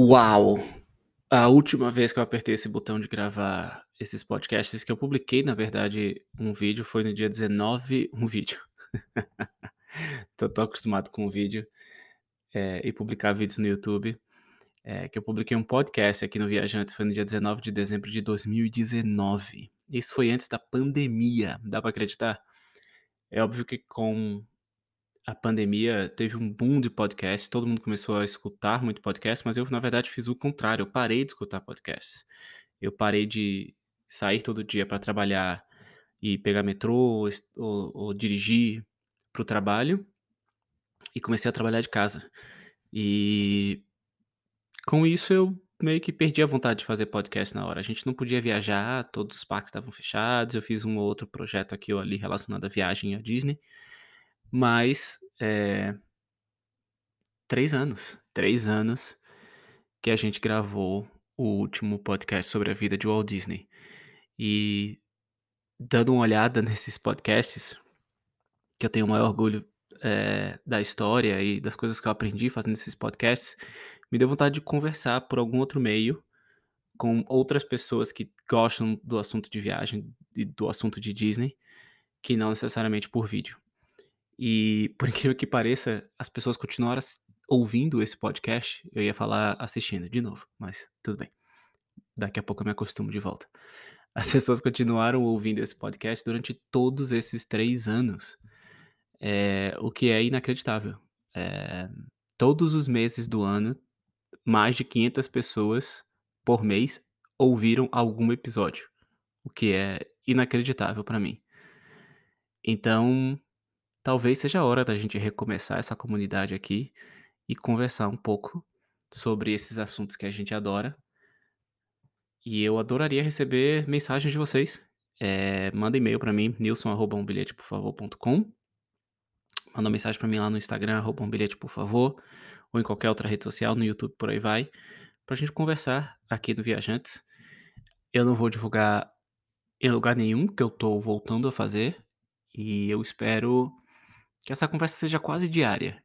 Uau! A última vez que eu apertei esse botão de gravar esses podcasts que eu publiquei, na verdade, um vídeo foi no dia 19 um vídeo. Tô tão acostumado com o vídeo, eh, e publicar vídeos no YouTube, eh, que eu publiquei um podcast aqui no Viajantes, foi no dia 19 de dezembro de 2019. Isso foi antes da pandemia, dá pra acreditar? É óbvio que com a pandemia teve um boom de podcast, todo mundo começou a escutar muito podcast, mas eu, na verdade, fiz o contrário, eu parei de escutar podcasts. Eu parei de sair todo dia para trabalhar e pegar metrô ou, ou- ou dirigir para o trabalho e comecei a trabalhar de casa. E com isso eu meio que perdi a vontade de fazer podcast na hora. A gente não podia viajar, todos os parques estavam fechados. Eu fiz um ou outro projeto aqui ou ali relacionado à viagem à Disney, mas é, três anos, três anos que a gente gravou o último podcast sobre a vida de Walt Disney. E dando uma olhada nesses podcasts, que eu tenho o maior orgulho eh, da história e das coisas que eu aprendi fazendo esses podcasts, me deu vontade de conversar por algum outro meio com outras pessoas que gostam do assunto de viagem e do assunto de Disney, que não necessariamente por vídeo. E por incrível que pareça, as pessoas continuaram ouvindo esse podcast. Eu ia falar assistindo de novo, mas tudo bem. Daqui a pouco eu me acostumo de volta. As pessoas continuaram ouvindo esse podcast durante todos esses três anos, eh, o que é inacreditável. Eh, todos os meses do ano, mais de 500 pessoas por mês ouviram algum episódio, o que é inacreditável para mim. Então, talvez seja a hora da gente recomeçar essa comunidade aqui e conversar um pouco sobre esses assuntos que a gente adora. E eu adoraria receber mensagens de vocês. Eh, manda e-mail para mim, nilson@umbilheteporfavor.com. Manda mensagem para mim lá no Instagram, arroba um bilhete por favor, ou em qualquer outra rede social, no YouTube, por aí vai, pra gente conversar aqui no Viajantes. Eu não vou divulgar em lugar nenhum que eu tô voltando a fazer, e eu espero que essa conversa seja quase diária,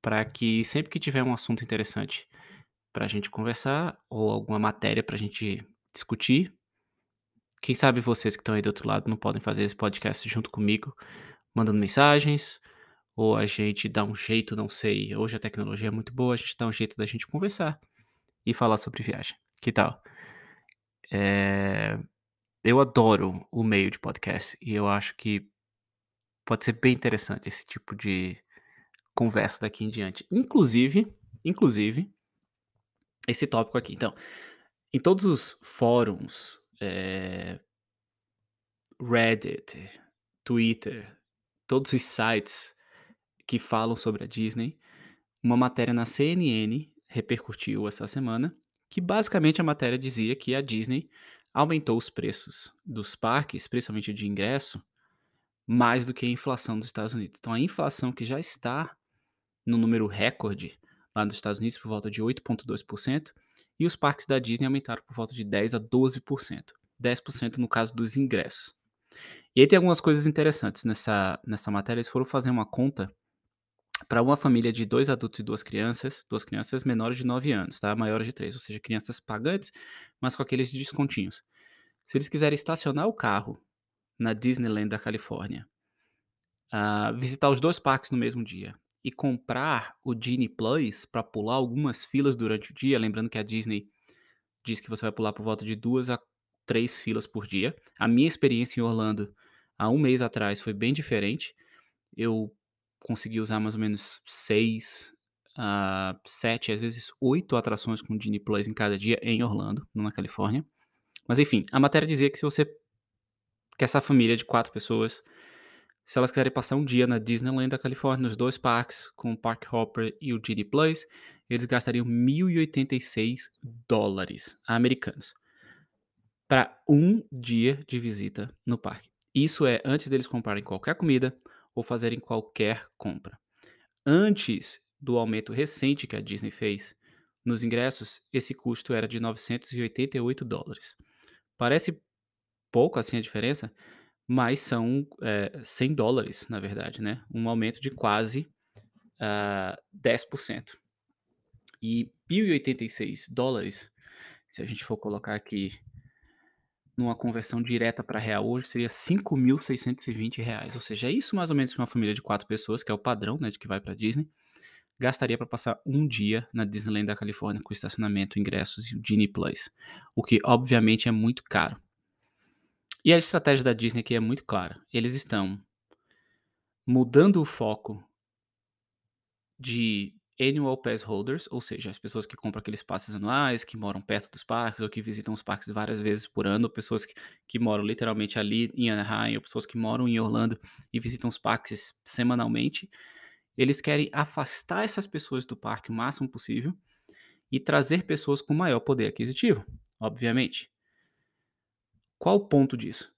para que sempre que tiver um assunto interessante pra gente conversar, ou alguma matéria pra gente discutir, quem sabe vocês que estão aí do outro lado não podem fazer esse podcast junto comigo, mandando mensagens, ou a gente dá um jeito, não sei, hoje a tecnologia é muito boa, a gente dá um jeito da gente conversar e falar sobre viagem. Que tal? Eh, eu adoro o meio de podcast e eu acho que pode ser bem interessante esse tipo de conversa daqui em diante. Inclusive, inclusive, esse tópico aqui. Então, em todos os fóruns, eh, Reddit, Twitter, todos os sites que falam sobre a Disney, uma matéria na CNN repercutiu essa semana, que basicamente a matéria dizia que a Disney aumentou os preços dos parques, principalmente de ingresso, mais do que a inflação dos Estados Unidos. Então a inflação que já está no número recorde lá nos Estados Unidos por volta de 8,2%, e os parques da Disney aumentaram por volta de 10 a 12%. 10% no caso dos ingressos. E aí tem algumas coisas interessantes nessa, nessa matéria. Eles foram fazer uma conta para uma família de dois adultos e duas crianças, duas crianças menores de 9 anos, tá? Maiores de 3, ou seja, crianças pagantes, mas com aqueles descontinhos. Se eles quiserem estacionar o carro na Disneyland da Califórnia, ah, visitar os dois parques no mesmo dia e comprar o Genie Plus para pular algumas filas durante o dia, lembrando que a Disney diz que você vai pular por volta de duas a três filas por dia. A minha experiência em Orlando há um mês atrás foi bem diferente. Eu consegui usar mais ou menos seis, a sete, às vezes oito atrações com Disney Plus em cada dia em Orlando, na Califórnia. Mas enfim, a matéria dizia que se você que essa família de quatro pessoas, se elas quiserem passar um dia na Disneyland da Califórnia, nos dois parques, com o Park Hopper e o Disney Plus, eles gastariam 1.086 dólares americanos para um dia de visita no parque. Isso é antes deles comprarem qualquer comida ou fazerem qualquer compra. Antes do aumento recente que a Disney fez nos ingressos, esse custo era de 988 dólares. Parece pouco assim a diferença, mas são é, 100 dólares, na verdade, né? Um aumento de quase ah, 10%. E $1.086, se a gente for colocar aqui numa conversão direta para real hoje, seria R$5.620, ou seja, é isso mais ou menos que uma família de 4 pessoas, que é o padrão, né, de que vai pra Disney, gastaria para passar um dia na Disneyland da Califórnia com estacionamento, ingressos e o Genie Plus, o que obviamente é muito caro. E a estratégia da Disney aqui é muito clara, eles estão mudando o foco de Annual Pass Holders, ou seja, as pessoas que compram aqueles passes anuais, que moram perto dos parques ou que visitam os parques várias vezes por ano, pessoas que, que moram literalmente ali em Anaheim, ou pessoas que moram em Orlando e visitam os parques semanalmente. Eles querem afastar essas pessoas do parque o máximo possível e trazer pessoas com maior poder aquisitivo, obviamente. Qual o ponto disso?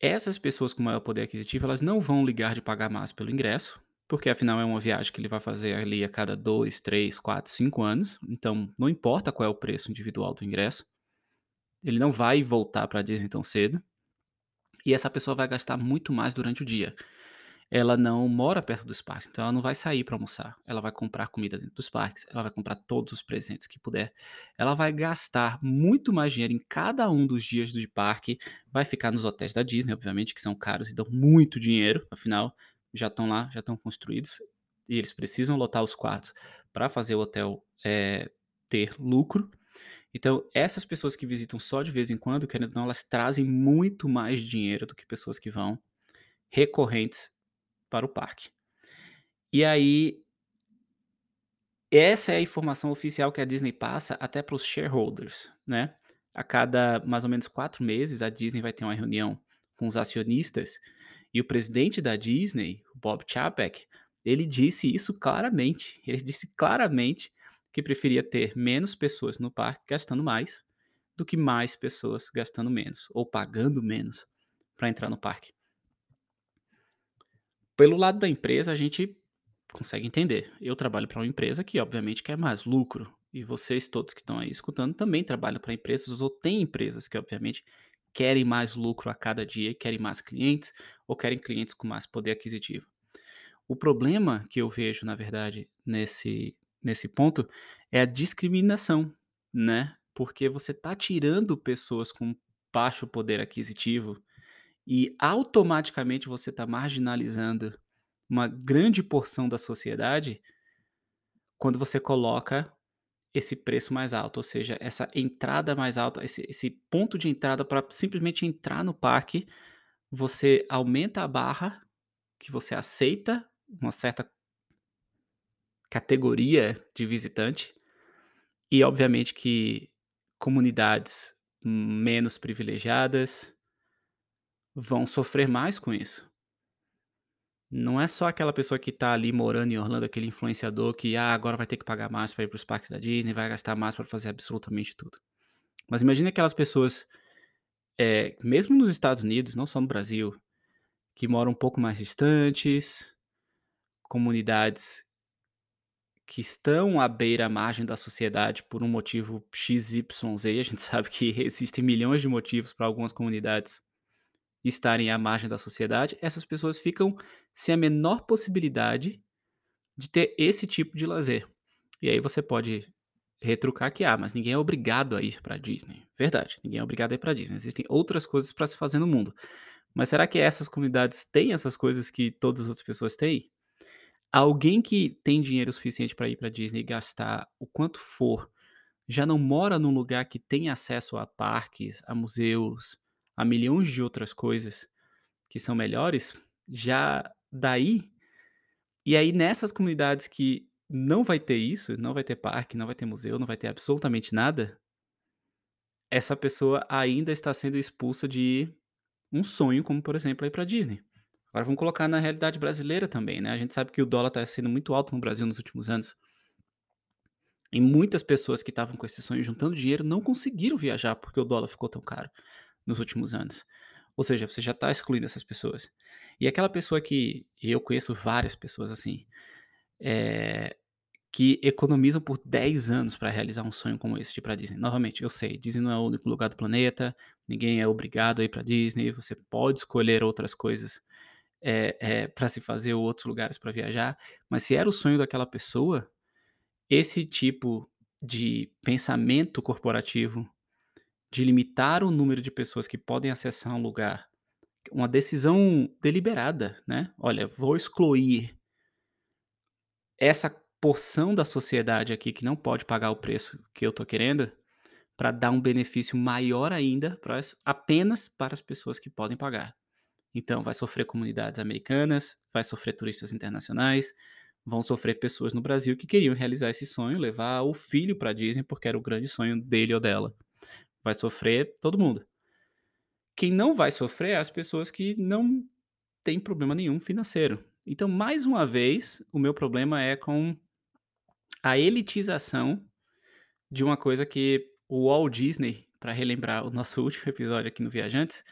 Essas pessoas com maior poder aquisitivo, elas não vão ligar de pagar mais pelo ingresso, porque afinal é uma viagem que ele vai fazer ali a cada 2, 3, 4, 5 anos, então não importa qual é o preço individual do ingresso, ele não vai voltar para a Disney tão cedo, e essa pessoa vai gastar muito mais durante o dia ela não mora perto dos parques, então ela não vai sair para almoçar. Ela vai comprar comida dentro dos parques, ela vai comprar todos os presentes que puder. Ela vai gastar muito mais dinheiro em cada um dos dias do parque, vai ficar nos hotéis da Disney, obviamente, que são caros e dão muito dinheiro, afinal, já estão lá, já estão construídos, e eles precisam lotar os quartos para fazer o hotel é, ter lucro. Então, essas pessoas que visitam só de vez em quando, querendo ou não, elas trazem muito mais dinheiro do que pessoas que vão recorrentes para o parque. E aí essa é a informação oficial que a Disney passa até para os shareholders, né. A cada mais ou menos 4 meses, a Disney vai ter uma reunião com os acionistas, e o presidente da Disney, Bob Chapek, ele disse isso claramente, ele disse claramente que preferia ter menos pessoas no parque gastando mais, do que mais pessoas gastando menos, ou pagando menos para entrar no parque. Pelo lado da empresa, a gente consegue entender. Eu trabalho para uma empresa que, obviamente, quer mais lucro. E vocês todos que estão aí escutando também trabalham para empresas ou têm empresas que, obviamente, querem mais lucro a cada dia, querem mais clientes ou querem clientes com mais poder aquisitivo. O problema que eu vejo, na verdade, nesse, nesse ponto é a discriminação, né? Porque você está tirando pessoas com baixo poder aquisitivo e automaticamente você está marginalizando uma grande porção da sociedade quando você coloca esse preço mais alto, ou seja, essa entrada mais alta, esse, esse ponto de entrada para simplesmente entrar no parque, você aumenta a barra que você aceita uma certa categoria de visitante e obviamente que comunidades menos privilegiadas vão sofrer mais com isso. Não é só aquela pessoa que tá ali morando em Orlando, aquele influenciador que, ah, agora vai ter que pagar mais para ir para os parques da Disney, vai gastar mais para fazer absolutamente tudo. Mas imagine aquelas pessoas, é, mesmo nos Estados Unidos, não só no Brasil, que moram um pouco mais distantes, comunidades que estão à beira à margem da sociedade por um motivo XYZ. A gente sabe que existem milhões de motivos para algumas comunidades estarem à margem da sociedade, essas pessoas ficam sem a menor possibilidade de ter esse tipo de lazer. E aí você pode retrucar que, ah, mas ninguém é obrigado a ir para Disney. Verdade, ninguém é obrigado a ir para Disney. Existem outras coisas para se fazer no mundo. Mas será que essas comunidades têm essas coisas que todas as outras pessoas têm? Alguém que tem dinheiro suficiente para ir para Disney e gastar o quanto for, já não mora num lugar que tem acesso a parques, a museus, a milhões de outras coisas que são melhores, já daí e aí nessas comunidades que não vai ter isso, não vai ter parque, não vai ter museu, não vai ter absolutamente nada, essa pessoa ainda está sendo expulsa de um sonho, como por exemplo ir para Disney. Agora vamos colocar na realidade brasileira também, né? A gente sabe que o dólar está sendo muito alto no Brasil nos últimos anos. E muitas pessoas que estavam com esse sonho juntando dinheiro não conseguiram viajar porque o dólar ficou tão caro nos últimos anos. Ou seja, você já está excluindo essas pessoas. E aquela pessoa que eu conheço várias pessoas assim, é, que economizam por 10 anos para realizar um sonho como esse de ir para Disney. Novamente, eu sei, Disney não é o único lugar do planeta, ninguém é obrigado a ir para Disney, você pode escolher outras coisas é, é, para se fazer ou outros lugares para viajar, mas se era o sonho daquela pessoa, esse tipo de pensamento corporativo, de limitar o número de pessoas que podem acessar um lugar, uma decisão deliberada, né, "Olha, vou excluir" "essa porção da sociedade aqui que não pode pagar o preço que eu tô querendo, pra dar um benefício maior ainda para as apenas para as pessoas que podem pagar". Então vai sofrer comunidades americanas, vai sofrer turistas internacionais, vão sofrer pessoas no Brasil que queriam realizar esse sonho, levar o filho pra Disney, porque era o grande sonho dele ou dela. Vai sofrer todo mundo. Quem não vai sofrer é as pessoas que não têm problema nenhum financeiro. Então, mais uma vez, o meu problema é com a elitização de uma coisa que o Walt Disney, pra relembrar o nosso último episódio aqui no Viajantes,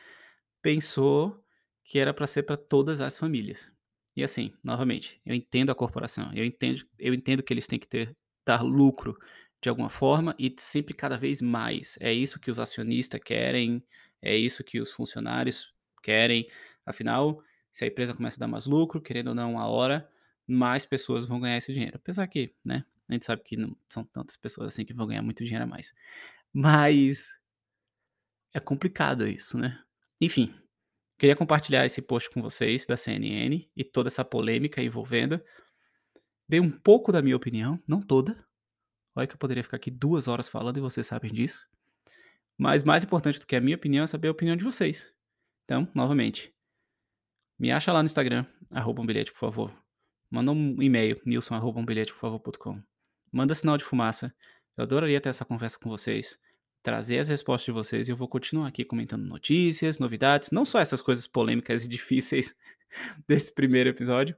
pensou que era pra ser pra todas as famílias. E assim, novamente, eu entendo a corporação, eu entendo eu entendo que eles têm que ter dar lucro de alguma forma e sempre cada vez mais. É isso que os acionista querem, é isso que os funcionários querem. Afinal, se a empresa começa a dar mais lucro, querendo ou não, uma hora, mais pessoas vão ganhar esse dinheiro. Apesar que, né, a gente sabe que não são tantas pessoas assim que vão ganhar muito dinheiro a mais. Mas é complicado isso, né. Enfim, queria compartilhar esse post com vocês da CNN e toda essa polêmica envolvendo. Dei um pouco da minha opinião, não toda. Olha que eu poderia ficar aqui 2 horas falando e vocês sabem disso. Mas mais importante do que a minha opinião é saber a opinião de vocês. Então, novamente, me acha lá no Instagram, arroba um bilhete por favor. Manda um e-mail, nilson@umbilheteporfavor.com. Manda sinal de fumaça, eu adoraria ter essa conversa com vocês, trazer as respostas de vocês e eu vou continuar aqui comentando notícias, novidades, não só essas coisas polêmicas e difíceis desse primeiro episódio,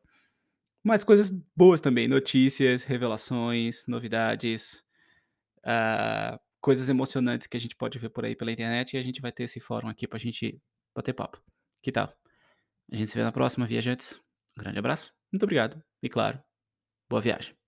mas coisas boas também, notícias, revelações, novidades, ah, coisas emocionantes que a gente pode ver por aí pela internet e a gente vai ter esse fórum aqui pra gente bater papo. Que tal? A gente se vê na próxima, viajantes. Um grande abraço, muito obrigado e claro, boa viagem.